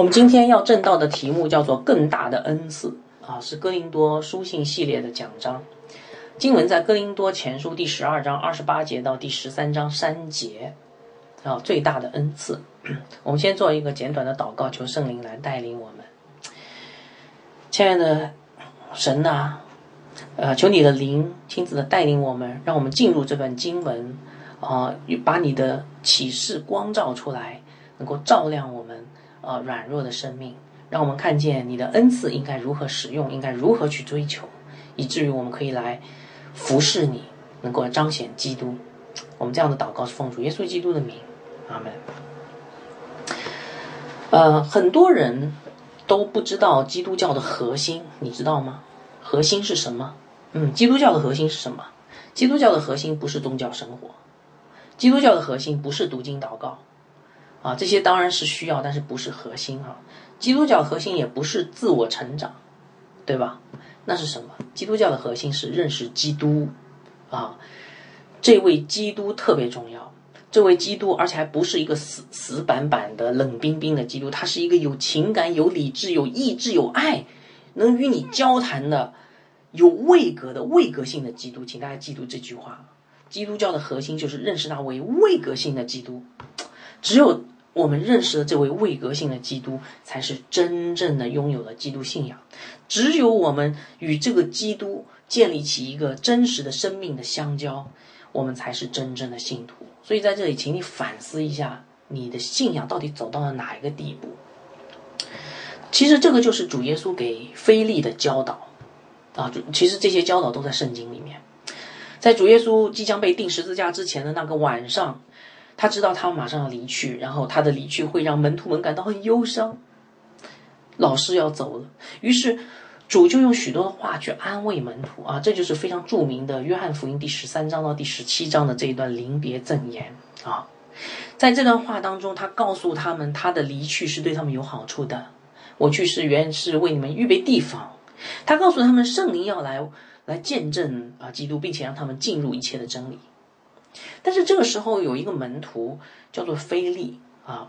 我们今天要正道的题目叫做“更大的恩赐”啊，是哥林多书信系列的讲章。经文在哥林多前书第十二章二十八节到第十三章三节啊，最大的恩赐。我们先做一个简短的祷告，求圣灵来带领我们。亲爱的神呐，呃，求你的灵亲自的带领我们，让我们进入这段经文啊，把你的启示光照出来，能够照亮我们。呃，软弱的生命，让我们看见你的恩赐应该如何使用，应该如何去追求，以至于我们可以来服侍你，能够彰显基督。我们这样的祷告是奉主耶稣基督的名，阿门。呃，很多人都不知道基督教的核心，你知道吗？核心是什么？嗯，基督教的核心是什么？基督教的核心不是宗教生活，基督教的核心不是读经祷告。啊，这些当然是需要，但是不是核心啊。基督教核心也不是自我成长，对吧？那是什么？基督教的核心是认识基督啊，这位基督特别重要。这位基督，而且还不是一个死死板板的、冷冰冰的基督，他是一个有情感、有理智、有意志、有爱，能与你交谈的、有位格的、位格性的基督。请大家记住这句话：基督教的核心就是认识那位位格性的基督。只有我们认识的这位位格性的基督，才是真正的拥有了基督信仰。只有我们与这个基督建立起一个真实的生命的相交，我们才是真正的信徒。所以在这里，请你反思一下，你的信仰到底走到了哪一个地步？其实这个就是主耶稣给菲利的教导啊。其实这些教导都在圣经里面，在主耶稣即将被钉十字架之前的那个晚上。他知道他马上要离去，然后他的离去会让门徒们感到很忧伤。老师要走了，于是主就用许多的话去安慰门徒啊，这就是非常著名的约翰福音第十三章到第十七章的这一段临别赠言啊。在这段话当中，他告诉他们，他的离去是对他们有好处的。我去是原是为你们预备地方。他告诉他们，圣灵要来来见证啊基督，并且让他们进入一切的真理。但是这个时候有一个门徒叫做菲利啊，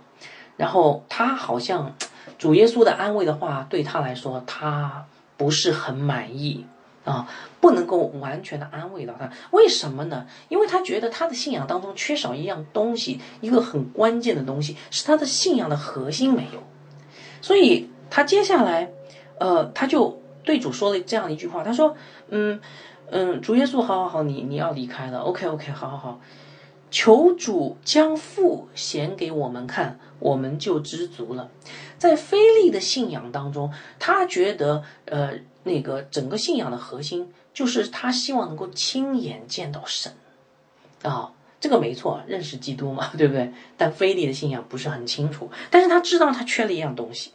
然后他好像主耶稣的安慰的话对他来说他不是很满意啊，不能够完全的安慰到他。为什么呢？因为他觉得他的信仰当中缺少一样东西，一个很关键的东西是他的信仰的核心没有。所以他接下来呃他就对主说了这样一句话，他说嗯。嗯，主耶稣，好好好，你你要离开了，OK OK，好好好，求主将父显给我们看，我们就知足了。在菲利的信仰当中，他觉得，呃，那个整个信仰的核心就是他希望能够亲眼见到神，啊，这个没错，认识基督嘛，对不对？但菲利的信仰不是很清楚，但是他知道他缺了一样东西。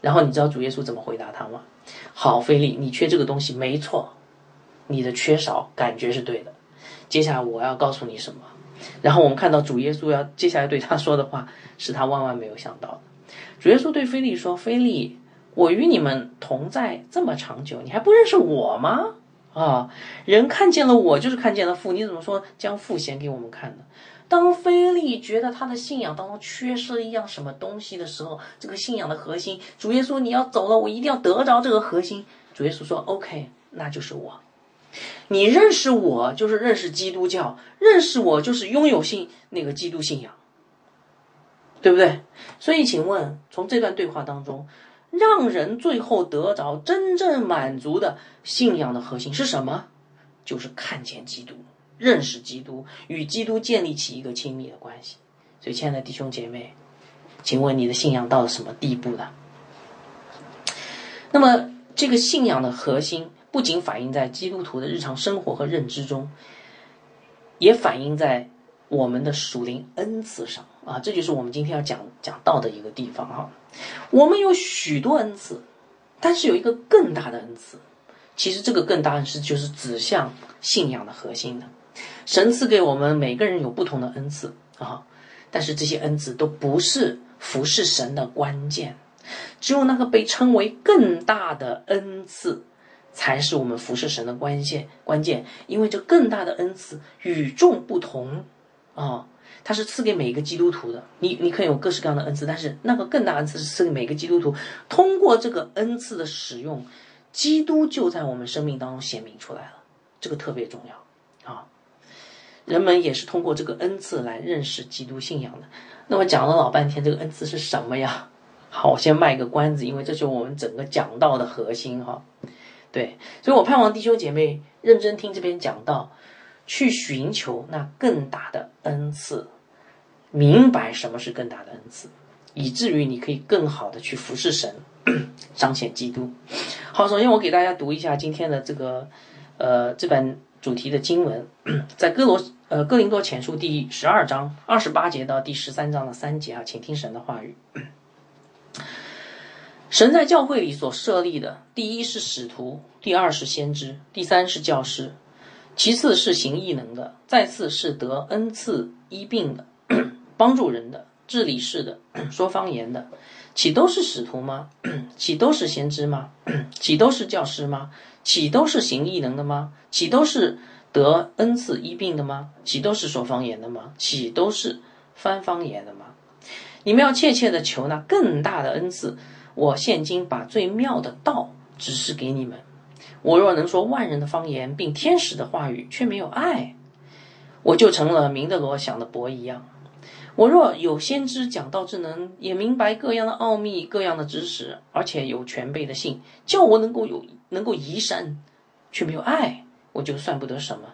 然后你知道主耶稣怎么回答他吗？好，菲利，你缺这个东西，没错。你的缺少感觉是对的，接下来我要告诉你什么？然后我们看到主耶稣要接下来对他说的话，是他万万没有想到的。主耶稣对菲利说：“菲利，我与你们同在这么长久，你还不认识我吗？啊，人看见了我，就是看见了父。你怎么说将父显给我们看呢？当菲利觉得他的信仰当中缺失了一样什么东西的时候，这个信仰的核心，主耶稣你要走了，我一定要得着这个核心。主耶稣说：OK，那就是我。”你认识我，就是认识基督教；认识我，就是拥有信那个基督信仰，对不对？所以，请问，从这段对话当中，让人最后得着真正满足的信仰的核心是什么？就是看见基督，认识基督，与基督建立起一个亲密的关系。所以，亲爱的弟兄姐妹，请问你的信仰到了什么地步呢？那么，这个信仰的核心。不仅反映在基督徒的日常生活和认知中，也反映在我们的属灵恩赐上啊！这就是我们今天要讲讲到的一个地方哈。我们有许多恩赐，但是有一个更大的恩赐。其实这个更大恩赐就是指向信仰的核心的。神赐给我们每个人有不同的恩赐啊，但是这些恩赐都不是服侍神的关键。只有那个被称为更大的恩赐。才是我们服侍神的关键关键，因为这更大的恩赐与众不同啊！它是赐给每一个基督徒的。你你可以有各式各样的恩赐，但是那个更大的恩赐是赐给每个基督徒。通过这个恩赐的使用，基督就在我们生命当中显明出来了，这个特别重要啊。人们也是通过这个恩赐来认识基督信仰的。那么讲了老半天，这个恩赐是什么呀？好，我先卖个关子，因为这是我们整个讲道的核心哈。对，所以我盼望弟兄姐妹认真听这边讲到，去寻求那更大的恩赐，明白什么是更大的恩赐，以至于你可以更好的去服侍神，彰显基督。好，首先我给大家读一下今天的这个呃这本主题的经文，在哥罗呃哥林多前书第十二章二十八节到第十三章的三节啊，请听神的话语。神在教会里所设立的，第一是使徒，第二是先知，第三是教师，其次是行异能的，再次是得恩赐医病的，帮助人的，治理事的，说方言的，岂都是使徒吗？岂都是先知吗？岂都是教师吗？岂都是行异能的吗？岂都是得恩赐医病的吗？岂都是说方言的吗？岂都是翻方言的吗？你们要切切的求那更大的恩赐。我现今把最妙的道指示给你们。我若能说万人的方言，并天使的话语，却没有爱，我就成了明德罗想的伯一样。我若有先知讲道之能，也明白各样的奥秘、各样的知识，而且有全备的信，叫我能够有能够移山，却没有爱，我就算不得什么。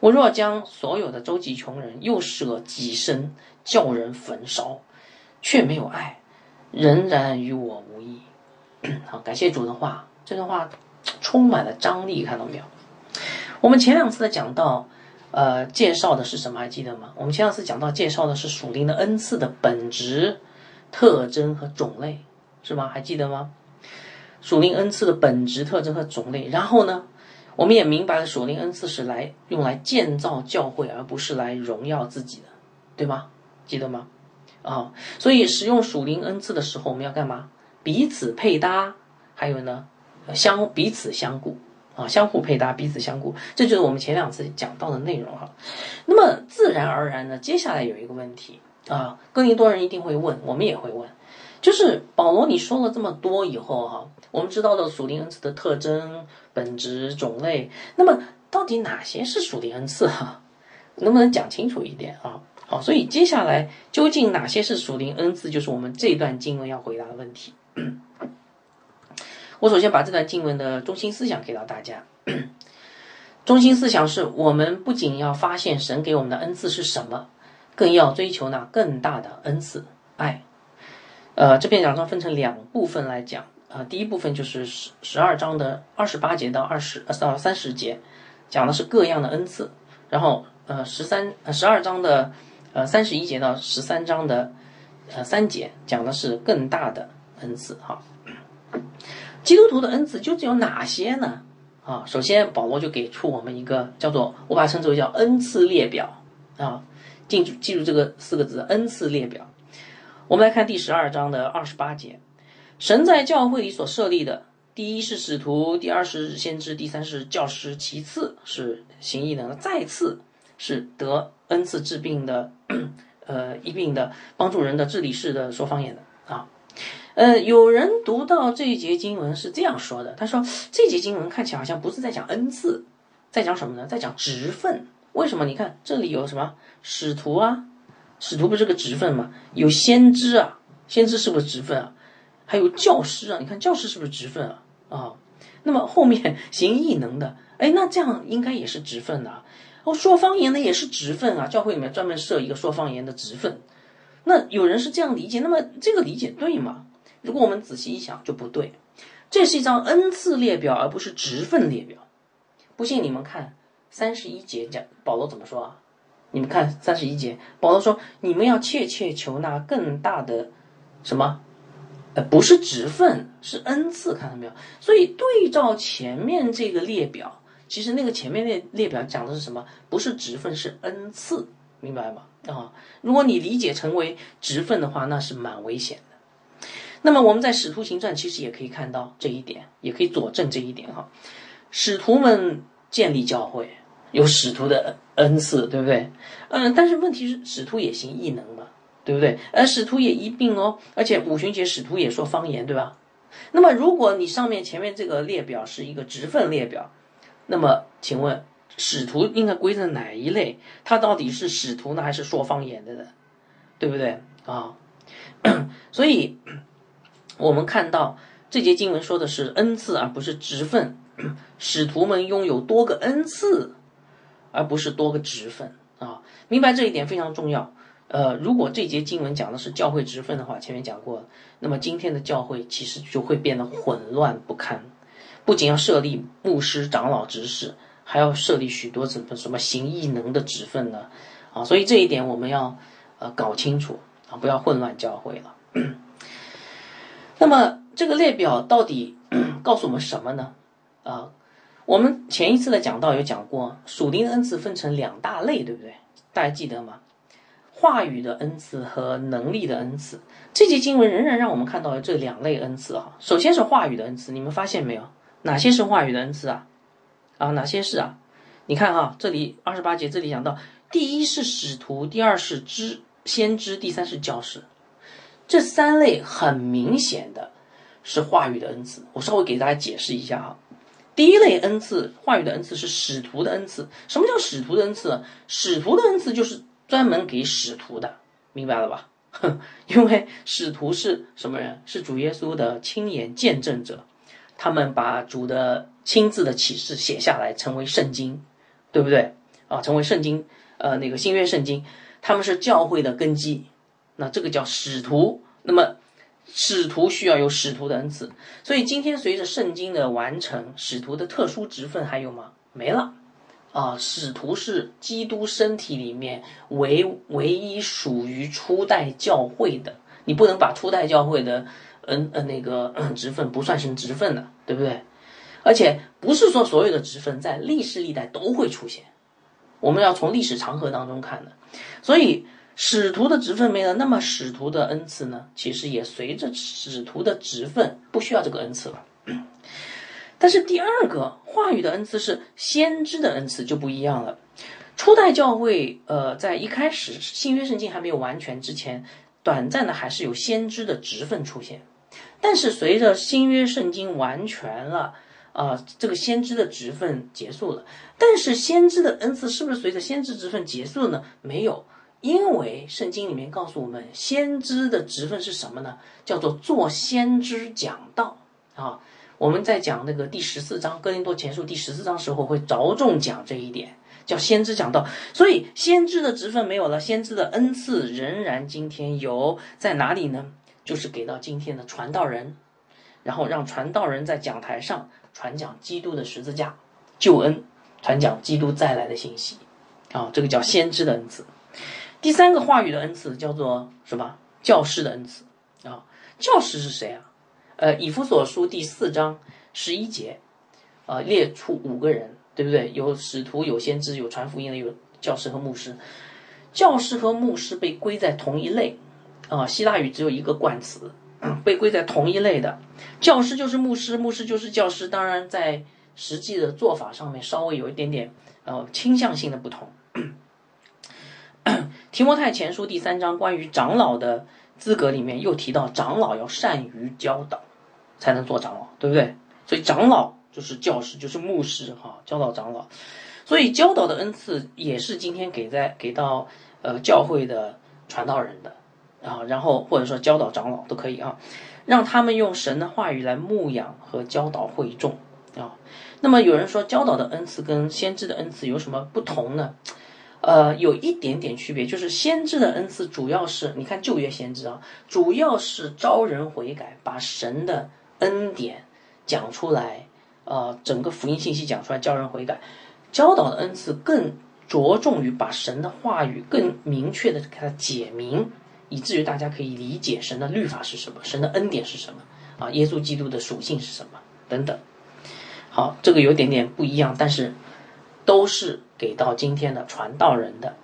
我若将所有的周济穷人，又舍己身叫人焚烧，却没有爱。仍然与我无异。好，感谢主的话，这段话充满了张力，看到没有？我们前两次的讲到，呃，介绍的是什么？还记得吗？我们前两次讲到介绍的是属灵的恩赐的本质、特征和种类，是吗？还记得吗？属灵恩赐的本质、特征和种类。然后呢，我们也明白了属灵恩赐是来用来建造教会，而不是来荣耀自己的，对吗？记得吗？啊，所以使用属灵恩赐的时候，我们要干嘛？彼此配搭，还有呢，相彼此相顾啊，相互配搭，彼此相顾，这就是我们前两次讲到的内容哈。那么自然而然呢，接下来有一个问题啊，更多人一定会问，我们也会问，就是保罗你说了这么多以后哈，我们知道了属灵恩赐的特征、本质、种类，那么到底哪些是属灵恩赐哈？能不能讲清楚一点啊？好，所以接下来究竟哪些是属灵恩赐，就是我们这段经文要回答的问题。我首先把这段经文的中心思想给到大家。中心思想是我们不仅要发现神给我们的恩赐是什么，更要追求那更大的恩赐——爱。呃，这篇讲章分成两部分来讲。啊，第一部分就是十十二章的二十八节到二十呃到三十节，讲的是各样的恩赐。然后呃十三呃十二章的。呃，三十一节到十三章的呃三节讲的是更大的恩赐哈。基督徒的恩赐究竟有哪些呢？啊，首先保罗就给出我们一个叫做我把它称之为叫恩赐列表啊，记住记住这个四个字恩赐列表。我们来看第十二章的二十八节，神在教会里所设立的，第一是使徒，第二是先知，第三是教师，其次是行异能，再次是得恩赐治病的。呃，医病的、帮助人的、治理事的、说方言的啊。呃，有人读到这一节经文是这样说的，他说这节经文看起来好像不是在讲恩赐，在讲什么呢？在讲职分。为什么？你看这里有什么使徒啊？使徒不是个职分吗？有先知啊，先知是不是职分啊？还有教师啊，你看教师是不是职分啊？啊，那么后面行异能的，哎，那这样应该也是职分的。啊哦，说方言的也是职分啊，教会里面专门设一个说方言的职分。那有人是这样理解，那么这个理解对吗？如果我们仔细一想，就不对。这是一张恩赐列表，而不是职分列表。不信你们看三十一节讲保罗怎么说啊？你们看三十一节，保罗说：“你们要切切求那更大的什么？呃，不是职分，是恩赐，看到没有？所以对照前面这个列表。”其实那个前面列列表讲的是什么？不是职分，是恩赐，明白吗？啊，如果你理解成为职分的话，那是蛮危险的。那么我们在使徒行传其实也可以看到这一点，也可以佐证这一点哈。使徒们建立教会，有使徒的恩赐，对不对？嗯，但是问题是使徒也行异能嘛，对不对？而使徒也一并哦，而且五旬节使徒也说方言，对吧？那么如果你上面前面这个列表是一个职分列表，那么请问使徒应该归在哪一类？他到底是使徒呢，还是说方言的呢？对不对啊？所以我们看到这节经文说的是恩赐，而不是职分。使徒们拥有多个恩赐，而不是多个职分啊！明白这一点非常重要。呃，如果这节经文讲的是教会职分的话，前面讲过，那么今天的教会其实就会变得混乱不堪。不仅要设立牧师、长老、执事，还要设立许多什么什么行异能的职分呢？啊，所以这一点我们要呃搞清楚啊，不要混乱教会了。那么这个列表到底 告诉我们什么呢？啊，我们前一次的讲到有讲过，属灵的恩赐分成两大类，对不对？大家记得吗？话语的恩赐和能力的恩赐。这节经文仍然让我们看到了这两类恩赐哈。首先是话语的恩赐，你们发现没有？哪些是话语的恩赐啊？啊，哪些是啊？你看哈，这里二十八节这里讲到，第一是使徒，第二是知先知，第三是教师。这三类很明显的是话语的恩赐。我稍微给大家解释一下哈。第一类恩赐，话语的恩赐是使徒的恩赐。什么叫使徒的恩赐？使徒的恩赐就是专门给使徒的，明白了吧？因为使徒是什么人？是主耶稣的亲眼见证者，他们把主的亲自的启示写下来，成为圣经，对不对？啊，成为圣经，呃，那个新约圣经，他们是教会的根基。那这个叫使徒。那么。使徒需要有使徒的恩赐，所以今天随着圣经的完成，使徒的特殊职分还有吗？没了，啊，使徒是基督身体里面唯唯一属于初代教会的，你不能把初代教会的嗯呃那个职分不算是职分的，对不对？而且不是说所有的职分在历史历代都会出现，我们要从历史长河当中看的，所以。使徒的职分没了，那么使徒的恩赐呢？其实也随着使徒的职分不需要这个恩赐了。但是第二个话语的恩赐是先知的恩赐就不一样了。初代教会，呃，在一开始新约圣经还没有完全之前，短暂的还是有先知的职分出现。但是随着新约圣经完全了，啊，这个先知的职分结束了。但是先知的恩赐是不是随着先知职分结束呢？没有。因为圣经里面告诉我们，先知的职分是什么呢？叫做做先知讲道啊。我们在讲那个第十四章《哥林多前书》第十四章时候，会着重讲这一点，叫先知讲道。所以先知的职分没有了，先知的恩赐仍然今天有在哪里呢？就是给到今天的传道人，然后让传道人在讲台上传讲基督的十字架救恩，传讲基督再来的信息啊。这个叫先知的恩赐。第三个话语的恩赐叫做什么？教师的恩赐啊！教师是谁啊？呃，以弗所书第四章十一节，啊，列出五个人，对不对？有使徒，有先知，有传福音的，有教师和牧师。教师和牧师被归在同一类啊。希腊语只有一个冠词，被归在同一类的。教师就是牧师，牧师就是教师。当然，在实际的做法上面稍微有一点点呃倾向性的不同。提摩太前书第三章关于长老的资格里面又提到，长老要善于教导，才能做长老，对不对？所以长老就是教师，就是牧师，哈，教导长老。所以教导的恩赐也是今天给在给到呃教会的传道人的啊，然后或者说教导长老都可以啊，让他们用神的话语来牧养和教导会众啊。那么有人说，教导的恩赐跟先知的恩赐有什么不同呢？呃，有一点点区别，就是先知的恩赐主要是，你看旧约先知啊，主要是招人悔改，把神的恩典讲出来，呃，整个福音信息讲出来，教人悔改。教导的恩赐更着重于把神的话语更明确的给他解明，以至于大家可以理解神的律法是什么，神的恩典是什么，啊，耶稣基督的属性是什么等等。好，这个有点点不一样，但是都是。给到今天的传道人的，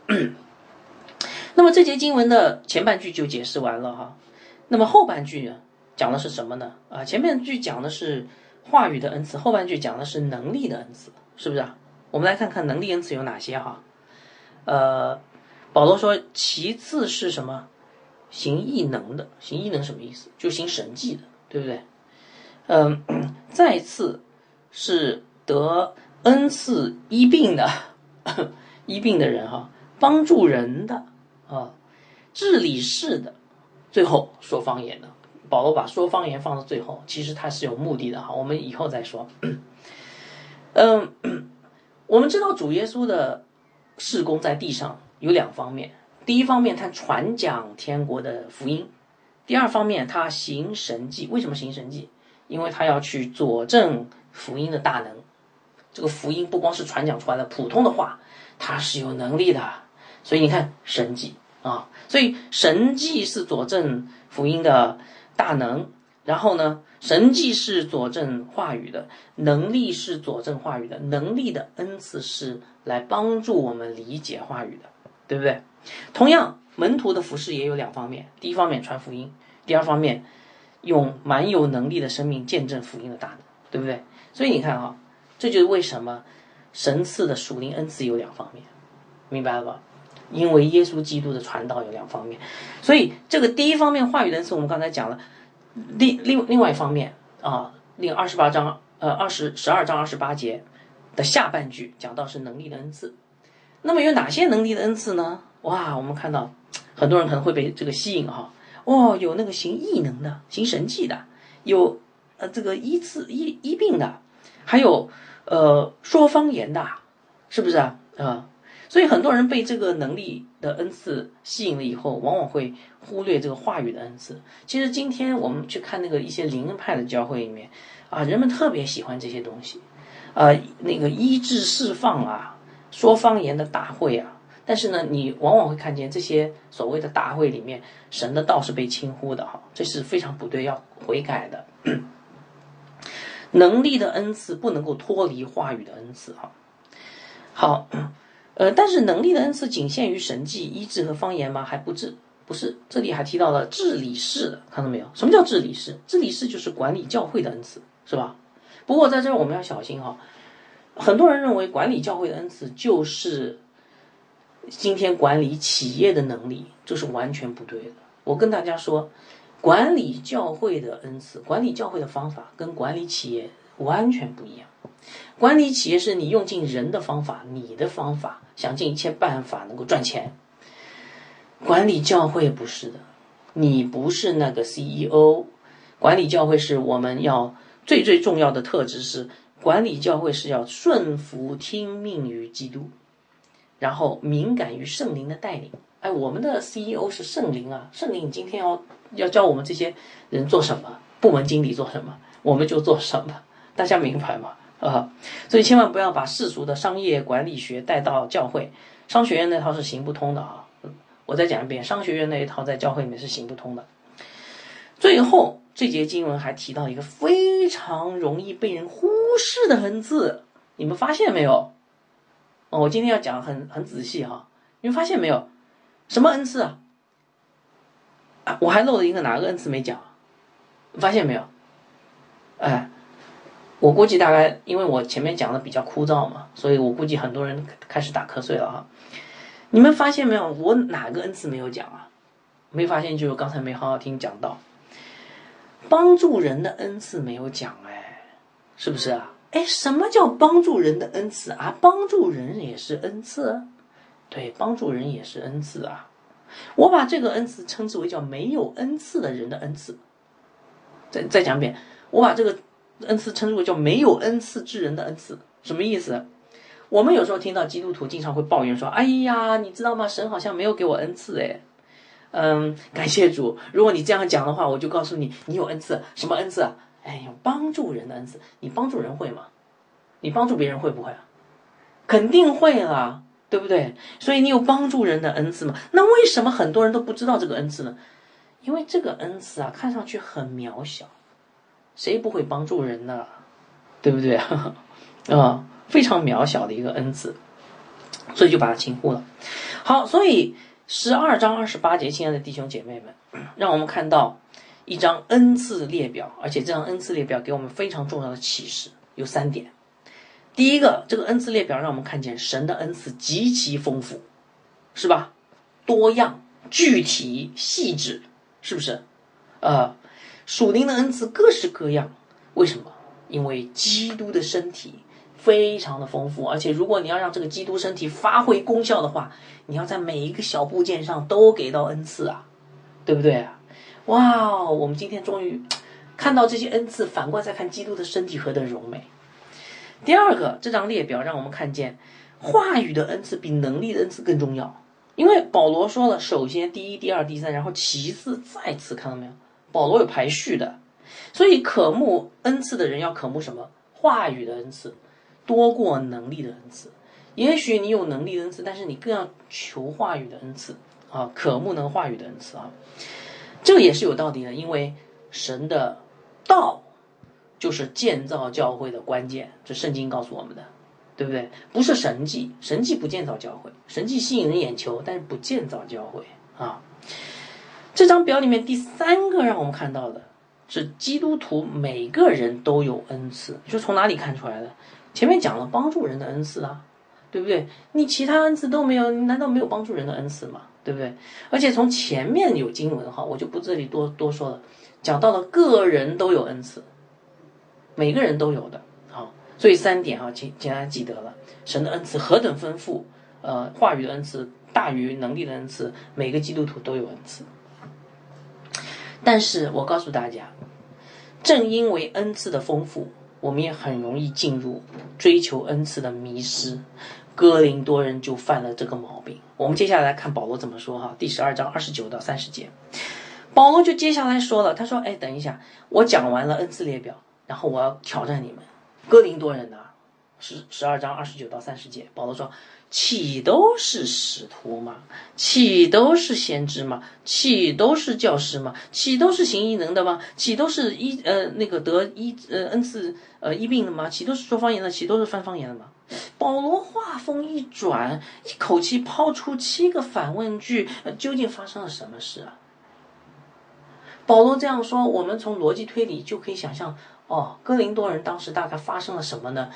那么这节经文的前半句就解释完了哈，那么后半句呢，讲的是什么呢？啊，前面句讲的是话语的恩赐，后半句讲的是能力的恩赐，是不是啊？我们来看看能力恩赐有哪些哈。呃，保罗说，其次是什么？行异能的，行异能什么意思？就行神迹的，对不对？嗯，再次是得恩赐医病的，医病的人哈，帮助人的啊，治理事的，最后说方言的。保罗把说方言放到最后，其实他是有目的的哈，我们以后再说。嗯，我们知道主耶稣的事工在地上有两方面。第一方面，他传讲天国的福音；第二方面，他行神迹。为什么行神迹？因为他要去佐证福音的大能。这个福音不光是传讲出来的普通的话，它是有能力的。所以你看神迹啊，所以神迹是佐证福音的大能。然后呢，神迹是佐证话语的能力，是佐证话语的能力的恩赐是来帮助我们理解话语的，对不对？同样，门徒的服饰也有两方面：第一方面传福音，第二方面用蛮有能力的生命见证福音的大能，对不对？所以你看啊，这就是为什么神赐的属灵恩赐有两方面，明白了吧？因为耶稣基督的传道有两方面，所以这个第一方面话语的恩赐，我们刚才讲了；另另另外一方面啊，另二十八章呃二十十二章二十八节的下半句讲到是能力的恩赐。那么有哪些能力的恩赐呢？哇，我们看到很多人可能会被这个吸引哈。哦，有那个行异能的，行神迹的，有呃这个医治医医病的，还有呃说方言的，是不是啊？啊，所以很多人被这个能力的恩赐吸引了以后，往往会忽略这个话语的恩赐。其实今天我们去看那个一些灵恩派的教会里面啊，人们特别喜欢这些东西，呃，那个医治释放啊，说方言的大会啊。但是呢，你往往会看见这些所谓的大会里面，神的道是被轻忽的哈，这是非常不对，要悔改的。能力的恩赐不能够脱离话语的恩赐哈。好，呃，但是能力的恩赐仅限于神迹、医治和方言吗？还不治，不是。这里还提到了治理事，看到没有？什么叫治理事？治理事就是管理教会的恩赐，是吧？不过在这儿我们要小心哈，很多人认为管理教会的恩赐就是。今天管理企业的能力，这是完全不对的。我跟大家说，管理教会的恩赐，管理教会的方法跟管理企业完全不一样。管理企业是你用尽人的方法，你的方法，想尽一切办法能够赚钱。管理教会不是的，你不是那个 CEO。管理教会是我们要最最重要的特质是，管理教会是要顺服听命于基督。然后敏感于圣灵的带领，哎，我们的 CEO 是圣灵啊，圣灵今天要要教我们这些人做什么，部门经理做什么，我们就做什么，大家明白吗？啊，所以千万不要把世俗的商业管理学带到教会，商学院那套是行不通的啊！我再讲一遍，商学院那一套在教会里面是行不通的。最后这节经文还提到一个非常容易被人忽视的恩字，你们发现没有？哦，我今天要讲很很仔细哈，你们发现没有？什么恩赐啊？啊，我还漏了一个哪个恩赐没讲？发现没有？哎，我估计大概因为我前面讲的比较枯燥嘛，所以我估计很多人开始打瞌睡了哈。你们发现没有？我哪个恩赐没有讲啊？没发现就是刚才没好好听讲到，帮助人的恩赐没有讲哎，是不是啊？哎，什么叫帮助人的恩赐啊？帮助人也是恩赐，对，帮助人也是恩赐啊。我把这个恩赐称之为叫没有恩赐的人的恩赐。再再讲一遍，我把这个恩赐称之为叫没有恩赐之人的恩赐，什么意思？我们有时候听到基督徒经常会抱怨说：“哎呀，你知道吗？神好像没有给我恩赐。”哎，嗯，感谢主。如果你这样讲的话，我就告诉你，你有恩赐，什么恩赐？哎，有帮助人的恩赐，你帮助人会吗？你帮助别人会不会啊？肯定会啦，对不对？所以你有帮助人的恩赐吗？那为什么很多人都不知道这个恩赐呢？因为这个恩赐啊，看上去很渺小，谁不会帮助人呢？对不对 啊？非常渺小的一个恩赐，所以就把它轻忽了。好，所以十二章二十八节，亲爱的弟兄姐妹们，让我们看到。一张恩赐列表，而且这张恩赐列表给我们非常重要的启示有三点。第一个，这个恩赐列表让我们看见神的恩赐极其丰富，是吧？多样、具体、细致，是不是？呃，属灵的恩赐各式各样，为什么？因为基督的身体非常的丰富，而且如果你要让这个基督身体发挥功效的话，你要在每一个小部件上都给到恩赐啊，对不对啊？哇，我们今天终于看到这些恩赐，反过来再看基督的身体何等荣美。第二个，这张列表让我们看见话语的恩赐比能力的恩赐更重要，因为保罗说了，首先第一、第二、第三，然后其次再次，看到没有？保罗有排序的，所以渴慕恩赐的人要渴慕什么？话语的恩赐多过能力的恩赐。也许你有能力的恩赐，但是你更要求话语的恩赐啊，渴慕能话语的恩赐啊。这个也是有道理的，因为神的道就是建造教会的关键，这圣经告诉我们的，对不对？不是神迹，神迹不建造教会，神迹吸引人眼球，但是不建造教会啊。这张表里面第三个让我们看到的是基督徒每个人都有恩赐，你说从哪里看出来的？前面讲了帮助人的恩赐啊，对不对？你其他恩赐都没有，难道没有帮助人的恩赐吗？对不对？而且从前面有经文哈，我就不这里多多说了，讲到了个人都有恩赐，每个人都有的啊，所以三点啊，请请大家记得了，神的恩赐何等丰富，呃，话语的恩赐大于能力的恩赐，每个基督徒都有恩赐。但是我告诉大家，正因为恩赐的丰富，我们也很容易进入追求恩赐的迷失。哥林多人就犯了这个毛病。我们接下来看保罗怎么说哈，第十二章二十九到三十节，保罗就接下来说了，他说：“哎，等一下，我讲完了恩赐列表，然后我要挑战你们，哥林多人呐，十十二章二十九到三十节，保罗说。”岂都是使徒吗？岂都是先知吗？岂都是教师吗？岂都是行异能的吗？岂都是医呃那个得医呃恩赐呃医病的吗？岂都是说方言的？岂都是翻方言的吗？保罗话锋一转，一口气抛出七个反问句，呃究竟发生了什么事啊？保罗这样说，我们从逻辑推理就可以想象，哦，哥林多人当时大概发生了什么呢？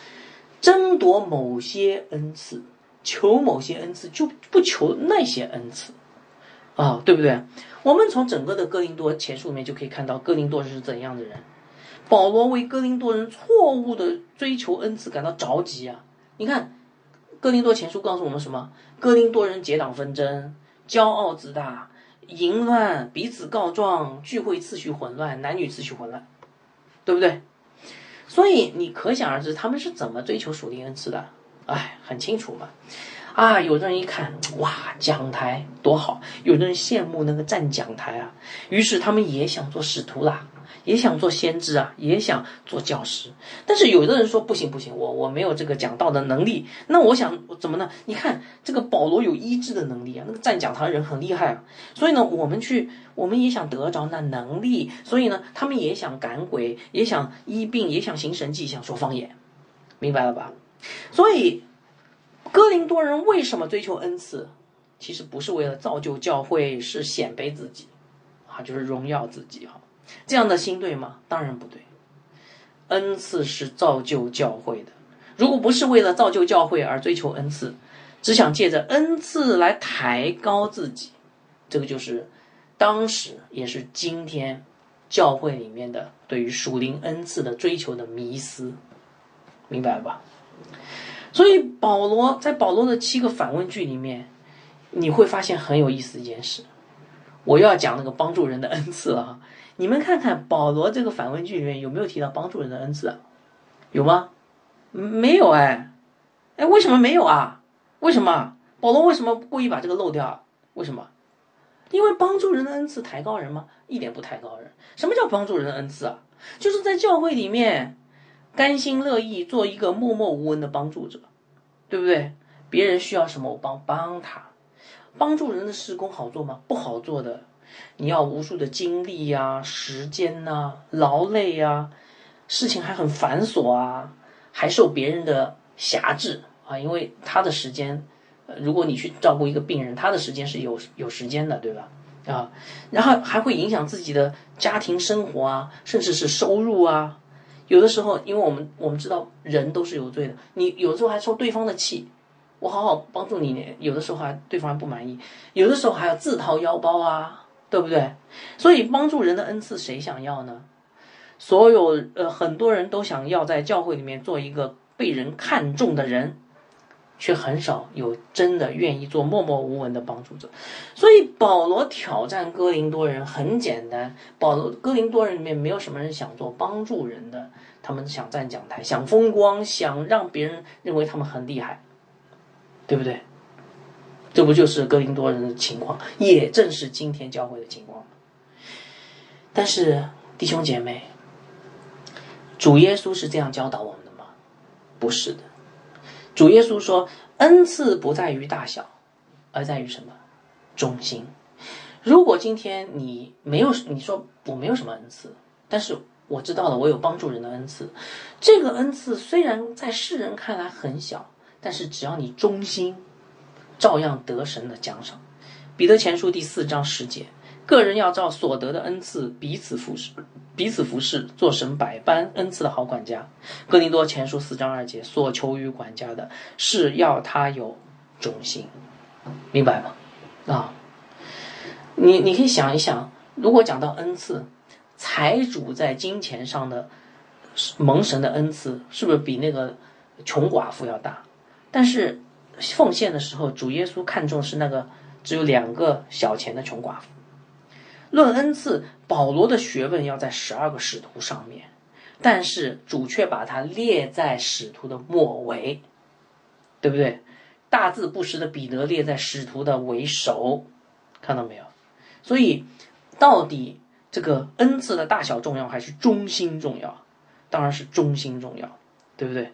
争夺某些恩赐。求某些恩赐，就不求那些恩赐，啊，对不对？我们从整个的哥林多前书里面就可以看到，哥林多人是怎样的人。保罗为哥林多人错误的追求恩赐感到着急啊！你看，哥林多前书告诉我们什么？哥林多人结党纷争，骄傲自大，淫乱，彼此告状，聚会次序混乱，男女次序混乱，对不对？所以你可想而知，他们是怎么追求属灵恩赐的。哎，很清楚嘛，啊，有的人一看，哇，讲台多好，有的人羡慕那个站讲台啊，于是他们也想做使徒啦，也想做先知啊，也想做教师。但是有的人说不行不行，我我没有这个讲道的能力。那我想怎么呢？你看这个保罗有医治的能力啊，那个站讲台人很厉害啊。所以呢，我们去，我们也想得着那能力。所以呢，他们也想赶鬼，也想医病，也想行神迹，想说方言，明白了吧？所以，哥林多人为什么追求恩赐？其实不是为了造就教会，是显摆自己，啊，就是荣耀自己哈。这样的心对吗？当然不对。恩赐是造就教会的。如果不是为了造就教会而追求恩赐，只想借着恩赐来抬高自己，这个就是当时也是今天教会里面的对于属灵恩赐的追求的迷思，明白了吧？所以保罗在保罗的七个反问句里面，你会发现很有意思一件事。我又要讲那个帮助人的恩赐了哈，你们看看保罗这个反问句里面有没有提到帮助人的恩赐？有吗？没有哎，哎，为什么没有啊？为什么？保罗为什么故意把这个漏掉？为什么？因为帮助人的恩赐抬高人吗？一点不抬高人。什么叫帮助人的恩赐啊？就是在教会里面。甘心乐意做一个默默无闻的帮助者，对不对？别人需要什么，我帮帮他。帮助人的事工好做吗？不好做的，你要无数的精力呀、时间呐、劳累呀，事情还很繁琐啊，还受别人的辖制啊。因为他的时间，如果你去照顾一个病人，他的时间是有有时间的，对吧？啊，然后还会影响自己的家庭生活啊，甚至是收入啊。有的时候，因为我们我们知道人都是有罪的，你有的时候还受对方的气，我好好帮助你，有的时候还对方还不满意，有的时候还要自掏腰包啊，对不对？所以帮助人的恩赐谁想要呢？所有呃很多人都想要在教会里面做一个被人看重的人。却很少有真的愿意做默默无闻的帮助者，所以保罗挑战哥林多人很简单。保罗哥林多人里面没有什么人想做帮助人的，他们想站讲台，想风光，想让别人认为他们很厉害，对不对？这不就是哥林多人的情况，也正是今天教会的情况？但是弟兄姐妹，主耶稣是这样教导我们的吗？不是的。主耶稣说：“恩赐不在于大小，而在于什么？忠心。如果今天你没有，你说我没有什么恩赐，但是我知道了，我有帮助人的恩赐。这个恩赐虽然在世人看来很小，但是只要你忠心，照样得神的奖赏。”彼得前书第四章十节。个人要照所得的恩赐彼此服侍，彼此服侍，做神百般恩赐的好管家。哥林多前书四章二节，所求于管家的是要他有忠心，明白吗？啊，你你可以想一想，如果讲到恩赐，财主在金钱上的蒙神的恩赐，是不是比那个穷寡妇要大？但是奉献的时候，主耶稣看重是那个只有两个小钱的穷寡妇。论恩赐，保罗的学问要在十二个使徒上面，但是主却把它列在使徒的末尾，对不对？大字不识的彼得列在使徒的为首，看到没有？所以，到底这个恩赐的大小重要还是忠心重要？当然是忠心重要，对不对？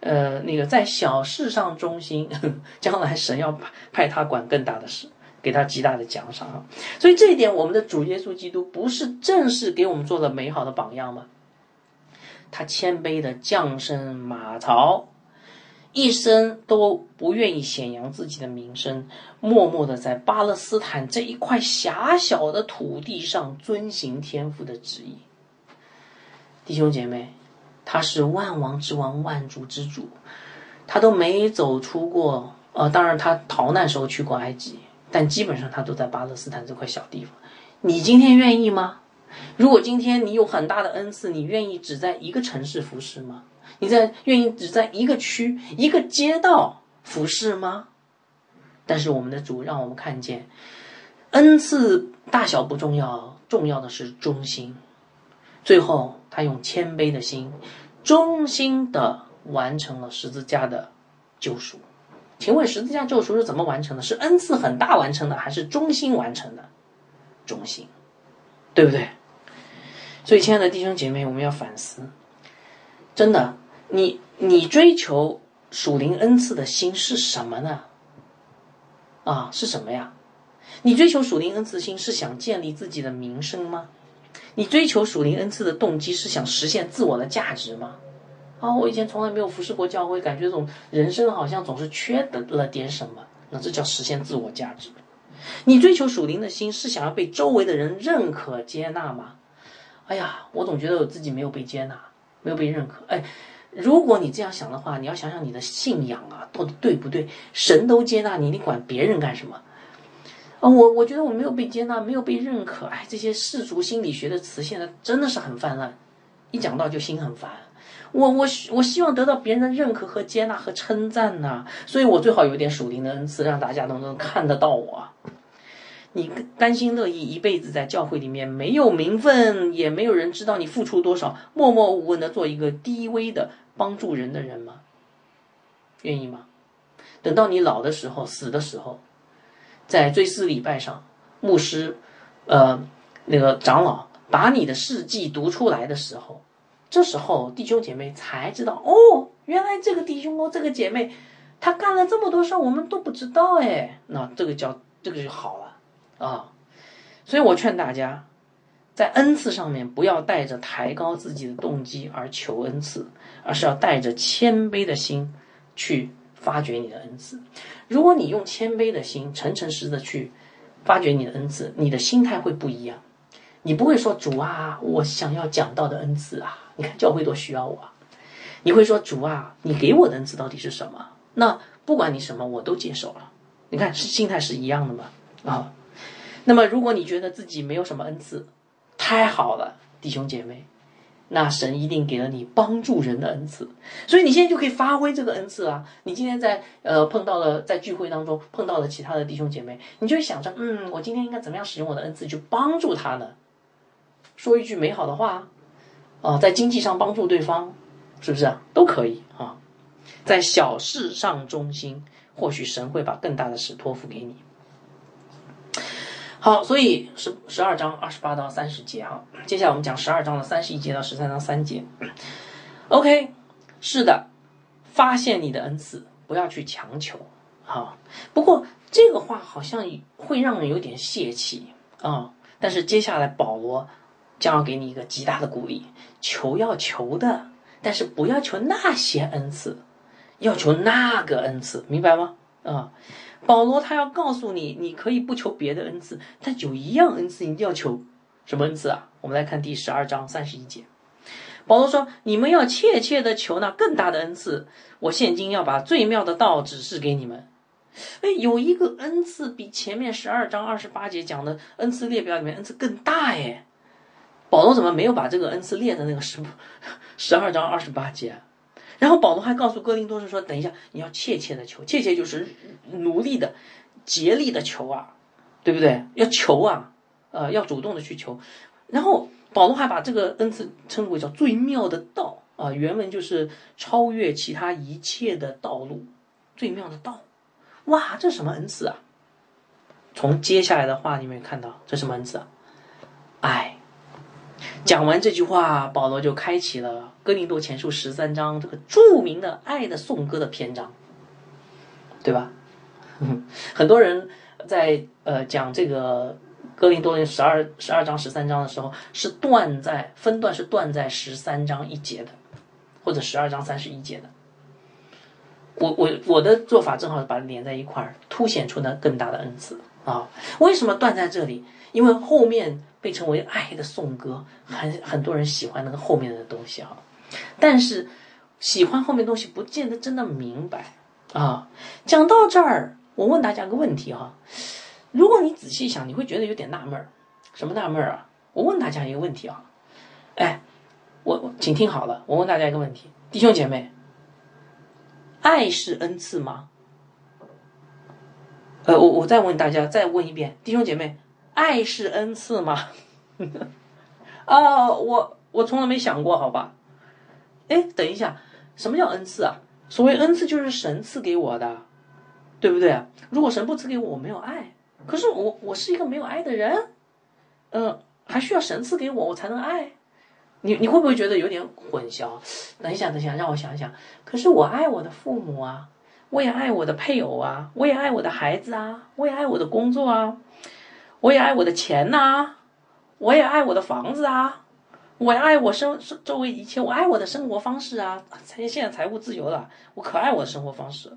呃，那个在小事上忠心，将来神要派派他管更大的事。给他极大的奖赏啊！所以这一点，我们的主耶稣基督不是正是给我们做了美好的榜样吗？他谦卑的降生马槽，一生都不愿意显扬自己的名声，默默的在巴勒斯坦这一块狭小的土地上遵行天父的旨意。弟兄姐妹，他是万王之王，万主之主，他都没走出过。呃，当然他逃难时候去过埃及。但基本上他都在巴勒斯坦这块小地方，你今天愿意吗？如果今天你有很大的恩赐，你愿意只在一个城市服侍吗？你在愿意只在一个区、一个街道服侍吗？但是我们的主让我们看见，恩赐大小不重要，重要的是忠心。最后，他用谦卑的心，忠心的完成了十字架的救赎。请问十字架救赎是怎么完成的？是恩赐很大完成的，还是忠心完成的？忠心，对不对？所以，亲爱的弟兄姐妹，我们要反思。真的，你你追求属灵恩赐的心是什么呢？啊，是什么呀？你追求属灵恩赐心是想建立自己的名声吗？你追求属灵恩赐的动机是想实现自我的价值吗？啊，我以前从来没有服侍过教会，感觉这种人生好像总是缺的了点什么。那这叫实现自我价值。你追求属灵的心是想要被周围的人认可接纳吗？哎呀，我总觉得我自己没有被接纳，没有被认可。哎，如果你这样想的话，你要想想你的信仰啊，到底对不对？神都接纳你，你管别人干什么？啊，我我觉得我没有被接纳，没有被认可。哎，这些世俗心理学的词现在真的是很泛滥，一讲到就心很烦。我我我希望得到别人的认可和接纳和称赞呐，所以我最好有点属灵的恩赐，让大家都能看得到我。你甘心乐意一辈子在教会里面没有名分，也没有人知道你付出多少，默默无闻的做一个低微的帮助人的人吗？愿意吗？等到你老的时候、死的时候，在追思礼拜上，牧师，呃，那个长老把你的事迹读出来的时候。这时候，弟兄姐妹才知道哦，原来这个弟兄哦，这个姐妹，他干了这么多事我们都不知道哎。那这个叫这个就好了啊。所以我劝大家，在恩赐上面不要带着抬高自己的动机而求恩赐，而是要带着谦卑的心去发掘你的恩赐。如果你用谦卑的心，诚诚实实的去发掘你的恩赐，你的心态会不一样。你不会说主啊，我想要讲到的恩赐啊。你看教会多需要我，你会说主啊，你给我的恩赐到底是什么？那不管你什么，我都接受了。你看，是心态是一样的嘛？啊，那么如果你觉得自己没有什么恩赐，太好了，弟兄姐妹，那神一定给了你帮助人的恩赐，所以你现在就可以发挥这个恩赐啊！你今天在呃碰到了在聚会当中碰到了其他的弟兄姐妹，你就会想着，嗯，我今天应该怎么样使用我的恩赐去帮助他呢？说一句美好的话，啊，在经济上帮助对方，是不是啊？都可以啊，在小事上忠心。或许神会把更大的事托付给你。好，所以十十二章二十八到三十节哈，接下来我们讲十二章的三十一节到十三章三节。OK，是的，发现你的恩赐，不要去强求。好，不过这个话好像会让人有点泄气啊。但是接下来保罗将要给你一个极大的鼓励：求要求的，但是不要求那些恩赐。要求那个恩赐，明白吗？啊，保罗他要告诉你，你可以不求别的恩赐，但有一样恩赐一定要求，什么恩赐啊？我们来看第十二章三十一节，保罗说：“你们要切切的求那更大的恩赐。我现今要把最妙的道指示给你们。”哎，有一个恩赐比前面十二章二十八节讲的恩赐列表里面恩赐更大耶。保罗怎么没有把这个恩赐列在那个十十二章二十八节？然后保罗还告诉哥林多人说：“等一下，你要切切的求，切切就是努力的、竭力的求啊，对不对？要求啊，呃，要主动的去求。然后保罗还把这个恩赐称为叫最妙的道啊，原文就是超越其他一切的道路，最妙的道。哇，这什么恩赐啊？从接下来的话里面看到，这什么恩赐啊？爱。”讲完这句话，保罗就开启了《哥林多前书》十三章这个著名的爱的颂歌的篇章，对吧？很多人在呃讲这个《哥林多人十二十二章十三章的时候，是断在分段是断在十三章一节的，或者十二章三十一节的。我我我的做法正好是把它连在一块儿，凸显出呢更大的恩赐啊！为什么断在这里？因为后面。被称为爱的颂歌，很很多人喜欢那个后面的东西哈，但是喜欢后面东西不见得真的明白啊。讲到这儿，我问大家个问题哈，如果你仔细想，你会觉得有点纳闷儿，什么纳闷儿啊？我问大家一个问题啊，哎，我请听好了，我问大家一个问题，弟兄姐妹，爱是恩赐吗？呃，我我再问大家，再问一遍，弟兄姐妹。爱是恩赐吗？啊，我我从来没想过，好吧？哎，等一下，什么叫恩赐啊？所谓恩赐就是神赐给我的，对不对？如果神不赐给我，我没有爱。可是我我是一个没有爱的人，嗯，还需要神赐给我，我才能爱。你你会不会觉得有点混淆？等一下，等一下，让我想想。可是我爱我的父母啊，我也爱我的配偶啊，我也爱我的孩子啊，我也爱我的工作啊。我也爱我的钱呐，我也爱我的房子啊，我也爱我生周围一切，我爱我的生活方式啊！财现在财务自由了，我可爱我的生活方式。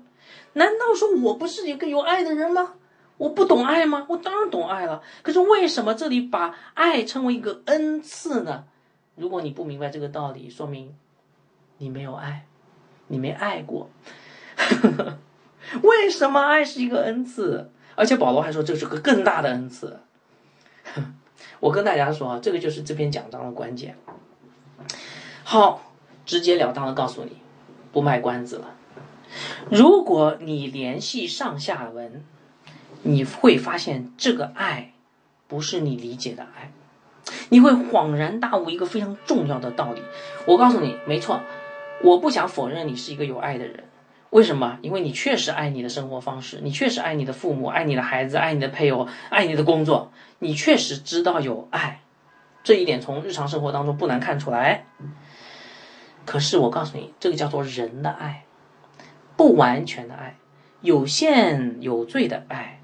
难道说我不是一个有爱的人吗？我不懂爱吗？我当然懂爱了。可是为什么这里把爱称为一个恩赐呢？如果你不明白这个道理，说明你没有爱，你没爱过。为什么爱是一个恩赐？而且保罗还说这是个更大的恩赐。我跟大家说啊，这个就是这篇讲章的关键。好，直截了当的告诉你，不卖关子了。如果你联系上下文，你会发现这个爱不是你理解的爱，你会恍然大悟一个非常重要的道理。我告诉你，没错，我不想否认你是一个有爱的人。为什么？因为你确实爱你的生活方式，你确实爱你的父母，爱你的孩子，爱你的配偶，爱你的工作，你确实知道有爱，这一点从日常生活当中不难看出来。可是我告诉你，这个叫做人的爱，不完全的爱，有限有罪的爱，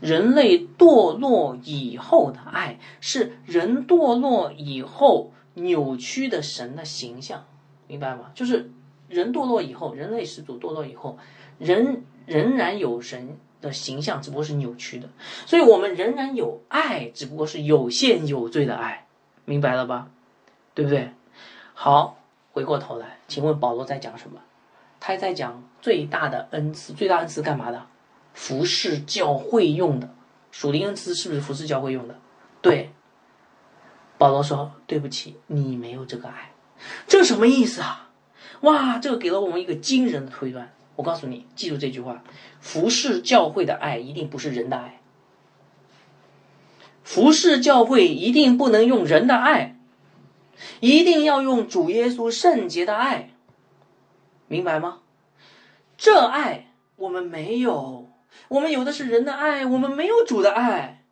人类堕落以后的爱，是人堕落以后扭曲的神的形象，明白吗？就是。人堕落以后，人类始祖堕落以后，人仍然有神的形象，只不过是扭曲的。所以，我们仍然有爱，只不过是有限有罪的爱，明白了吧？对不对？好，回过头来，请问保罗在讲什么？他在讲最大的恩赐，最大恩赐干嘛的？服侍教会用的。属灵恩赐是不是服侍教会用的？对。保罗说：“对不起，你没有这个爱。”这什么意思啊？哇，这个给了我们一个惊人的推断。我告诉你，记住这句话：服侍教会的爱一定不是人的爱。服侍教会一定不能用人的爱，一定要用主耶稣圣洁的爱，明白吗？这爱我们没有，我们有的是人的爱，我们没有主的爱。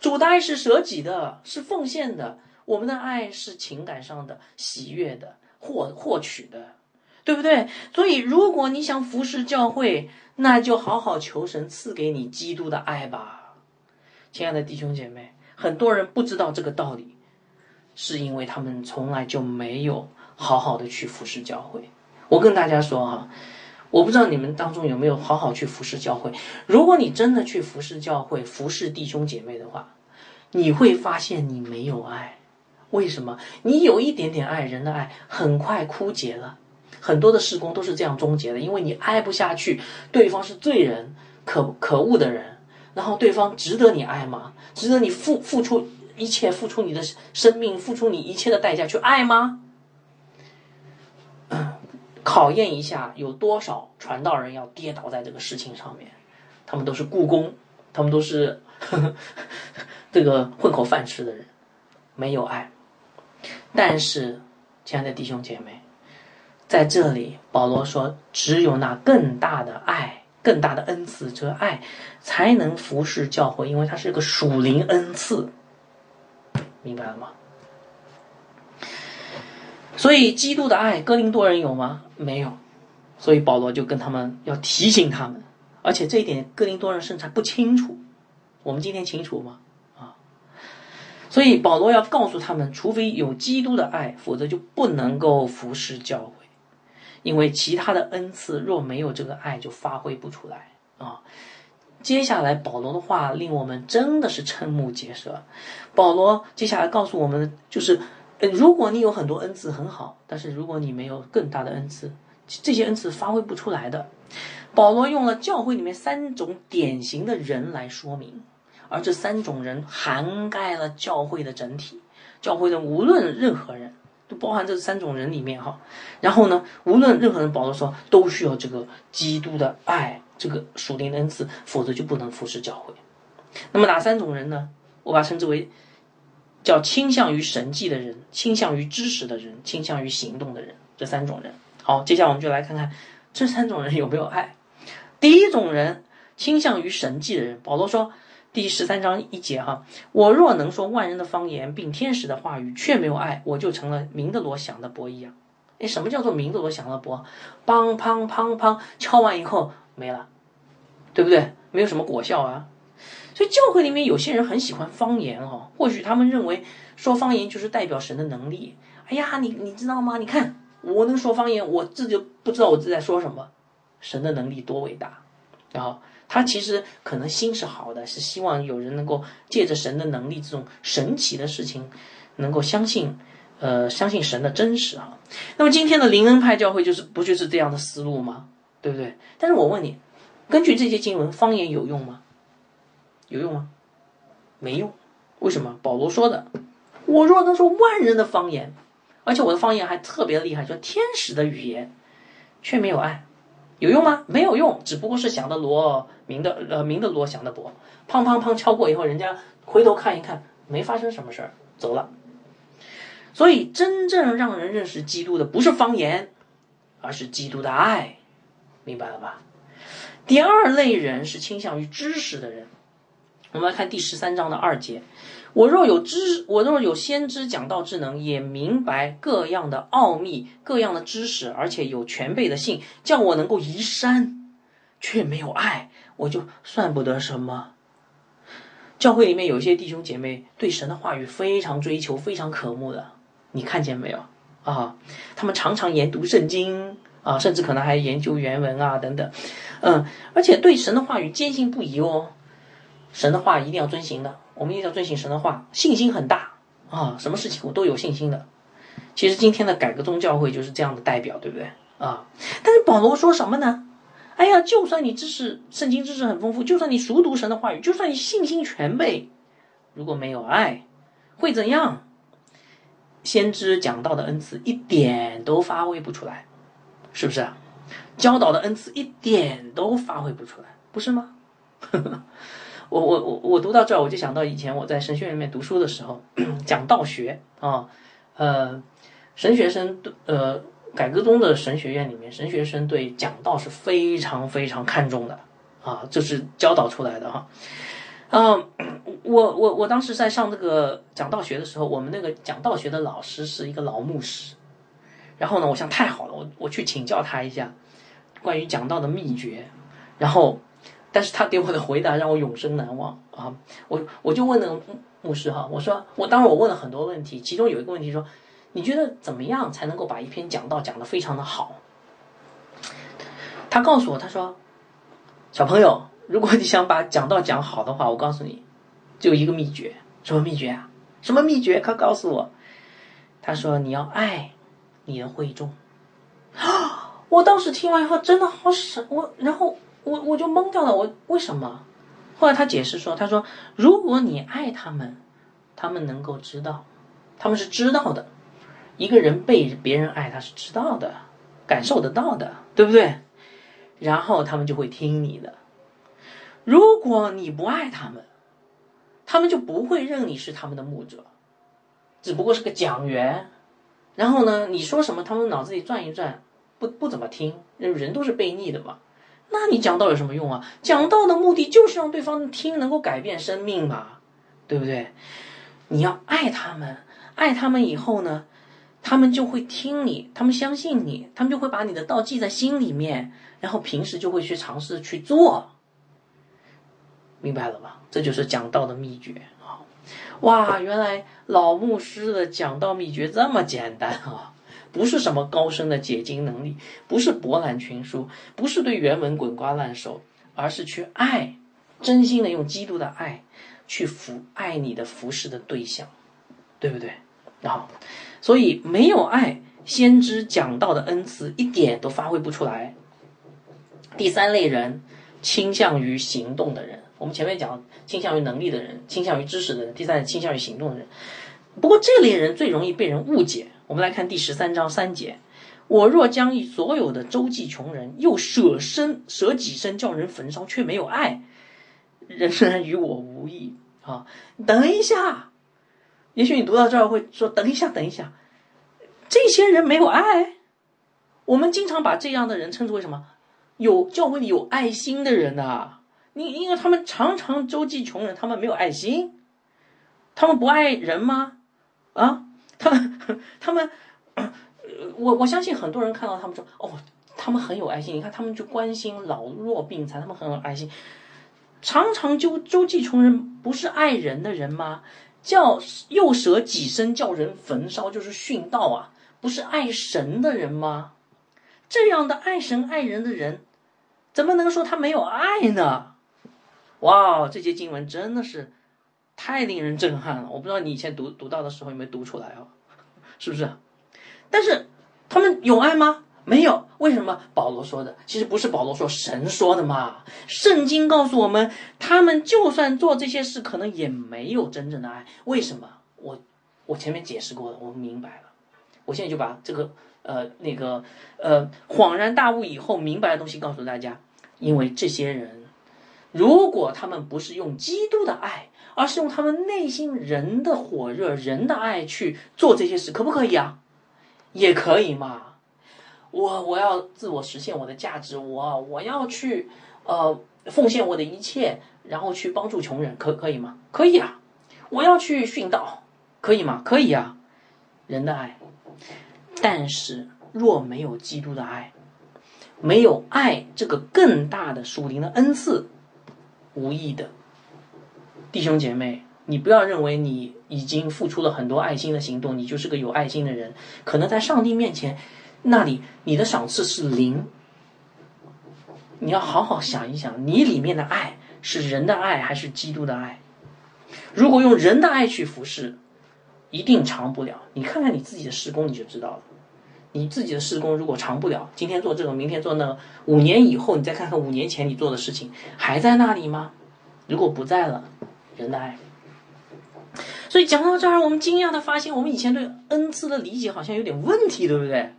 主的爱是舍己的，是奉献的。我们的爱是情感上的喜悦的获获取的，对不对？所以，如果你想服侍教会，那就好好求神赐给你基督的爱吧，亲爱的弟兄姐妹。很多人不知道这个道理，是因为他们从来就没有好好的去服侍教会。我跟大家说哈，我不知道你们当中有没有好好去服侍教会。如果你真的去服侍教会、服侍弟兄姐妹的话，你会发现你没有爱。为什么你有一点点爱人的爱很快枯竭了？很多的施工都是这样终结的，因为你爱不下去，对方是罪人，可可恶的人，然后对方值得你爱吗？值得你付付出一切，付出你的生命，付出你一切的代价去爱吗？考验一下，有多少传道人要跌倒在这个事情上面？他们都是故宫，他们都是呵 呵这个混口饭吃的人，没有爱。但是，亲爱的弟兄姐妹，在这里，保罗说，只有那更大的爱、更大的恩赐，这爱才能服侍教会，因为它是个属灵恩赐，明白了吗？所以，基督的爱，哥林多人有吗？没有，所以保罗就跟他们要提醒他们，而且这一点，哥林多人甚至还不清楚，我们今天清楚吗？啊所以保罗要告诉他们，除非有基督的爱，否则就不能够服侍教会，因为其他的恩赐若没有这个爱，就发挥不出来啊。接下来保罗的话令我们真的是瞠目结舌。保罗接下来告诉我们，就是呃如果你有很多恩赐很好，但是如果你没有更大的恩赐，这些恩赐发挥不出来的。保罗用了教会里面三种典型的人来说明。而这三种人涵盖了教会的整体，教会的无论任何人都包含这三种人里面哈。然后呢，无论任何人，保罗说都需要这个基督的爱，这个属灵的恩赐，否则就不能服侍教会。那么哪三种人呢？我把称之为叫倾向于神迹的人，倾向于知识的人，倾向于行动的人，这三种人。好，接下来我们就来看看这三种人有没有爱。第一种人倾向于神迹的人，保罗说。第十三章一节哈，我若能说万人的方言，并天使的话语，却没有爱，我就成了明的锣响的钹一样。哎，什么叫做明的锣响的钹？梆梆梆梆，敲完以后没了，对不对？没有什么果效啊。所以教会里面有些人很喜欢方言哦，或许他们认为说方言就是代表神的能力。哎呀，你你知道吗？你看我能说方言，我自己不知道我自己在说什么。神的能力多伟大，然后。他其实可能心是好的，是希望有人能够借着神的能力，这种神奇的事情，能够相信，呃，相信神的真实啊。那么今天的灵恩派教会就是不就是这样的思路吗？对不对？但是我问你，根据这些经文，方言有用吗？有用吗？没用。为什么？保罗说的，我若能说万人的方言，而且我的方言还特别厉害，说天使的语言，却没有爱。有用吗？没有用，只不过是想的罗鸣的呃鸣的锣响的钹，砰砰砰敲过以后，人家回头看一看，没发生什么事儿，走了。所以真正让人认识基督的不是方言，而是基督的爱，明白了吧？第二类人是倾向于知识的人，我们来看第十三章的二节。我若有知，我若有先知讲道之能，也明白各样的奥秘、各样的知识，而且有全备的信，叫我能够移山，却没有爱，我就算不得什么。教会里面有一些弟兄姐妹对神的话语非常追求、非常渴慕的，你看见没有啊？他们常常研读圣经啊，甚至可能还研究原文啊等等，嗯，而且对神的话语坚信不疑哦。神的话一定要遵行的。我们一定要遵循神的话，信心很大啊！什么事情我都有信心的。其实今天的改革宗教会就是这样的代表，对不对啊。但是保罗说什么呢？哎呀，就算你知识圣经知识很丰富，就算你熟读神的话语，就算你信心全备，如果没有爱，会怎样？先知讲道的恩赐一点都发挥不出来，是不是？教导的恩赐一点都发挥不出来，不是吗？我我我我读到这儿，我就想到以前我在神学院里面读书的时候，讲道学啊，呃，神学生呃，改革中的神学院里面，神学生对讲道是非常非常看重的啊，这是教导出来的哈。嗯，我我我当时在上这个讲道学的时候，我们那个讲道学的老师是一个老牧师，然后呢，我想太好了，我我去请教他一下关于讲道的秘诀，然后。但是他给我的回答让我永生难忘啊！我我就问那个牧师哈，我说我当时我问了很多问题，其中有一个问题说，你觉得怎么样才能够把一篇讲道讲得非常的好？他告诉我，他说，小朋友，如果你想把讲道讲好的话，我告诉你，就一个秘诀，什么秘诀啊？什么秘诀？他告诉我，他说你要爱你的会众啊！我当时听完以后真的好傻，我然后。我我就懵掉了，我为什么？后来他解释说，他说如果你爱他们，他们能够知道，他们是知道的，一个人被别人爱，他是知道的，感受得到的，对不对？然后他们就会听你的。如果你不爱他们，他们就不会认你是他们的牧者，只不过是个讲员。然后呢，你说什么，他们脑子里转一转，不不怎么听，人都是悖逆的嘛。那你讲道有什么用啊？讲道的目的就是让对方听，能够改变生命嘛，对不对？你要爱他们，爱他们以后呢，他们就会听你，他们相信你，他们就会把你的道记在心里面，然后平时就会去尝试去做，明白了吧？这就是讲道的秘诀啊！哇，原来老牧师的讲道秘诀这么简单啊！不是什么高深的解经能力，不是博览群书，不是对原文滚瓜烂熟，而是去爱，真心的用基督的爱去服爱你的服侍的对象，对不对？然后，所以没有爱，先知讲到的恩赐一点都发挥不出来。第三类人，倾向于行动的人，我们前面讲倾向于能力的人，倾向于知识的人，第三倾向于行动的人。不过这类人最容易被人误解。我们来看第十三章三节：“我若将所有的周济穷人，又舍身舍己身叫人焚烧，却没有爱，仍然与我无异。”啊，等一下，也许你读到这儿会说：“等一下，等一下，这些人没有爱。”我们经常把这样的人称之为什么？有教会里有爱心的人呐？你因为他们常常周济穷人，他们没有爱心，他们不爱人吗？啊？他们，他们，我我相信很多人看到他们说，哦，他们很有爱心。你看，他们就关心老弱病残，他们很有爱心。常常就周济穷人，不是爱人的人吗？叫又舍己身叫人焚烧，就是殉道啊，不是爱神的人吗？这样的爱神爱人的人，怎么能说他没有爱呢？哇，这些经文真的是。太令人震撼了！我不知道你以前读读到的时候有没有读出来啊？是不是？但是他们有爱吗？没有。为什么？保罗说的，其实不是保罗说，神说的嘛。圣经告诉我们，他们就算做这些事，可能也没有真正的爱。为什么？我我前面解释过了，我明白了。我现在就把这个呃那个呃恍然大悟以后明白的东西告诉大家。因为这些人，如果他们不是用基督的爱，而是用他们内心人的火热、人的爱去做这些事，可不可以啊？也可以嘛。我我要自我实现我的价值，我我要去呃奉献我的一切，然后去帮助穷人，可可以吗？可以啊。我要去殉道，可以吗？可以啊。人的爱，但是若没有基督的爱，没有爱这个更大的属灵的恩赐，无益的。弟兄姐妹，你不要认为你已经付出了很多爱心的行动，你就是个有爱心的人。可能在上帝面前，那里你的赏赐是零。你要好好想一想，你里面的爱是人的爱还是基督的爱？如果用人的爱去服侍，一定长不了。你看看你自己的施工，你就知道了。你自己的施工如果长不了，今天做这个，明天做那个，五年以后你再看看五年前你做的事情还在那里吗？如果不在了，人的爱。所以讲到这儿，我们惊讶的发现，我们以前对恩赐的理解好像有点问题，对不对？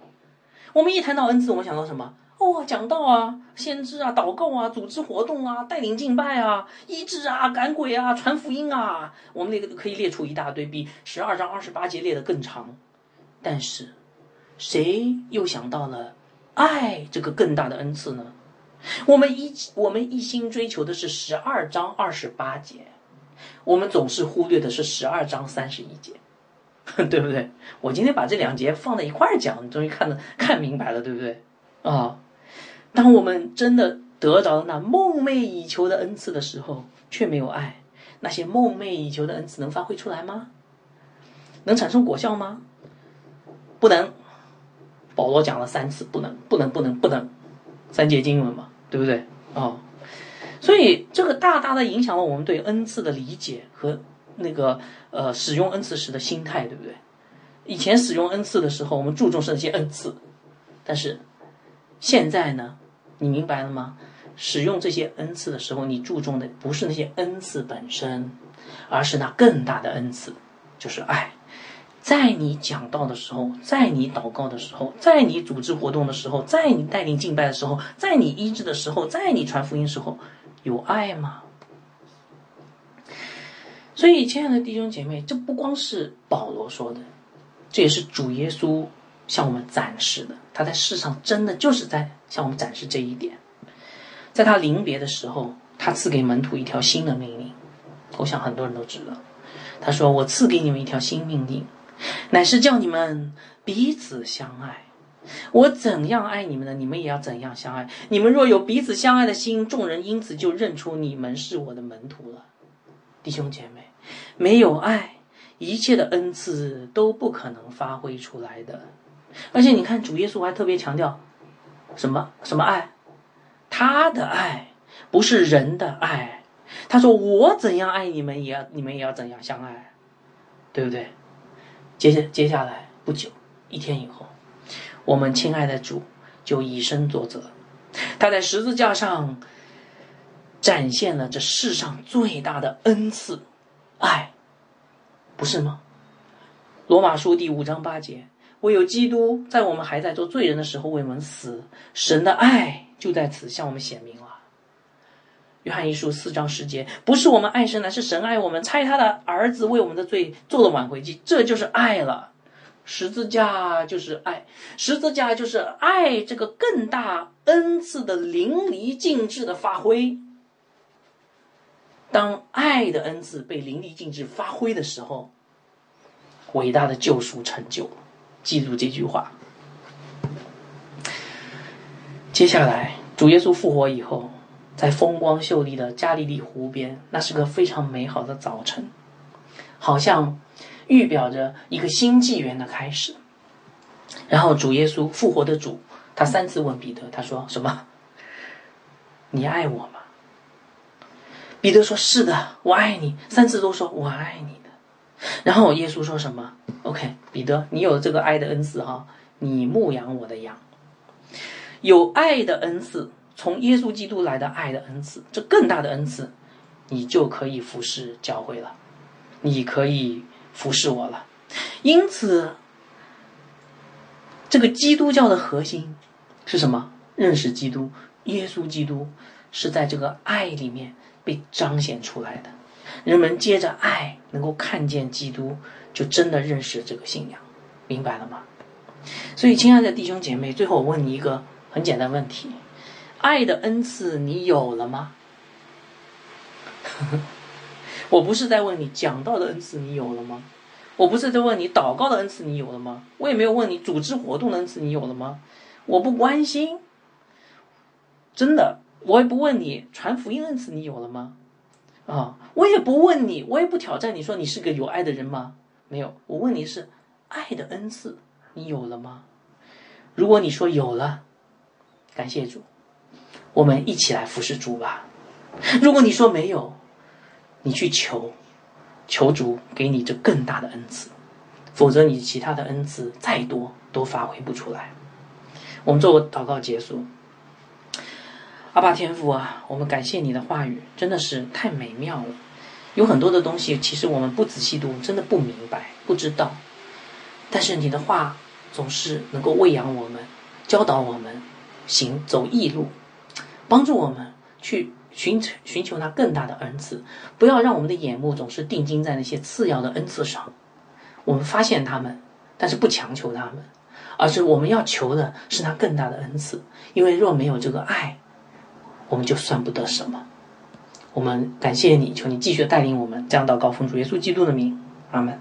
我们一谈到恩赐，我们想到什么？哦，讲道啊，先知啊，祷告啊，组织活动啊，带领敬拜啊，医治啊，赶鬼啊，传福音啊，我们那个可以列出一大堆，比十二章二十八节列的更长。但是，谁又想到了爱这个更大的恩赐呢？我们一我们一心追求的是十二章二十八节。我们总是忽略的是十二章三十一节，对不对？我今天把这两节放在一块儿讲，你终于看得看明白了，对不对？啊，当我们真的得着了那梦寐以求的恩赐的时候，却没有爱，那些梦寐以求的恩赐能发挥出来吗？能产生果效吗？不能。保罗讲了三次，不能，不能，不能，不能，三节经文嘛，对不对？啊。所以，这个大大的影响了我们对恩赐的理解和那个呃使用恩赐时的心态，对不对？以前使用恩赐的时候，我们注重是那些恩赐，但是现在呢，你明白了吗？使用这些恩赐的时候，你注重的不是那些恩赐本身，而是那更大的恩赐，就是爱。在你讲道的时候，在你祷告的时候，在你组织活动的时候，在你带领敬拜的时候，在你医治的时候，在你传福音时候。有爱吗？所以，亲爱的弟兄姐妹，这不光是保罗说的，这也是主耶稣向我们展示的。他在世上真的就是在向我们展示这一点。在他临别的时候，他赐给门徒一条新的命令。我想很多人都知道，他说：“我赐给你们一条新命令，乃是叫你们彼此相爱。”我怎样爱你们呢？你们也要怎样相爱。你们若有彼此相爱的心，众人因此就认出你们是我的门徒了。弟兄姐妹，没有爱，一切的恩赐都不可能发挥出来的。而且你看，主耶稣还特别强调什么？什么爱？他的爱不是人的爱。他说：“我怎样爱你们，也要你们也要怎样相爱，对不对？”接下接下来不久，一天以后。我们亲爱的主就以身作则，他在十字架上展现了这世上最大的恩赐——爱，不是吗？罗马书第五章八节：唯有基督在我们还在做罪人的时候为我们死，神的爱就在此向我们显明了。约翰一书四章十节：不是我们爱神，乃是神爱我们，差他的儿子为我们的罪做了挽回祭，这就是爱了。十字架就是爱，十字架就是爱这个更大恩赐的淋漓尽致的发挥。当爱的恩赐被淋漓尽致发挥的时候，伟大的救赎成就。记住这句话。接下来，主耶稣复活以后，在风光秀丽的加利利湖边，那是个非常美好的早晨，好像。预表着一个新纪元的开始。然后主耶稣复活的主，他三次问彼得，他说什么？你爱我吗？彼得说是的，我爱你。三次都说我爱你的。然后耶稣说什么？OK，彼得，你有这个爱的恩赐哈，你牧养我的羊。有爱的恩赐，从耶稣基督来的爱的恩赐，这更大的恩赐，你就可以服侍教会了，你可以。服侍我了，因此，这个基督教的核心是什么？认识基督，耶稣基督是在这个爱里面被彰显出来的。人们接着爱，能够看见基督，就真的认识这个信仰，明白了吗？所以，亲爱的弟兄姐妹，最后我问你一个很简单问题：爱的恩赐你有了吗？我不是在问你讲道的恩赐你有了吗？我不是在问你祷告的恩赐你有了吗？我也没有问你组织活动的恩赐你有了吗？我不关心，真的，我也不问你传福音恩赐你有了吗？啊，我也不问你，我也不挑战你说你是个有爱的人吗？没有，我问你是爱的恩赐你有了吗？如果你说有了，感谢主，我们一起来服侍主吧。如果你说没有，你去求，求主给你这更大的恩赐，否则你其他的恩赐再多都发挥不出来。我们做个祷告结束。阿爸天父啊，我们感谢你的话语，真的是太美妙了。有很多的东西，其实我们不仔细读，真的不明白、不知道。但是你的话总是能够喂养我们，教导我们行走异路，帮助我们去寻寻求那更大的恩赐。不要让我们的眼目总是定睛在那些次要的恩赐上。我们发现他们，但是不强求他们，而是我们要求的是那更大的恩赐。因为若没有这个爱，我们就算不得什么。我们感谢你，求你继续带领我们，降到高峰主耶稣基督的名，阿门。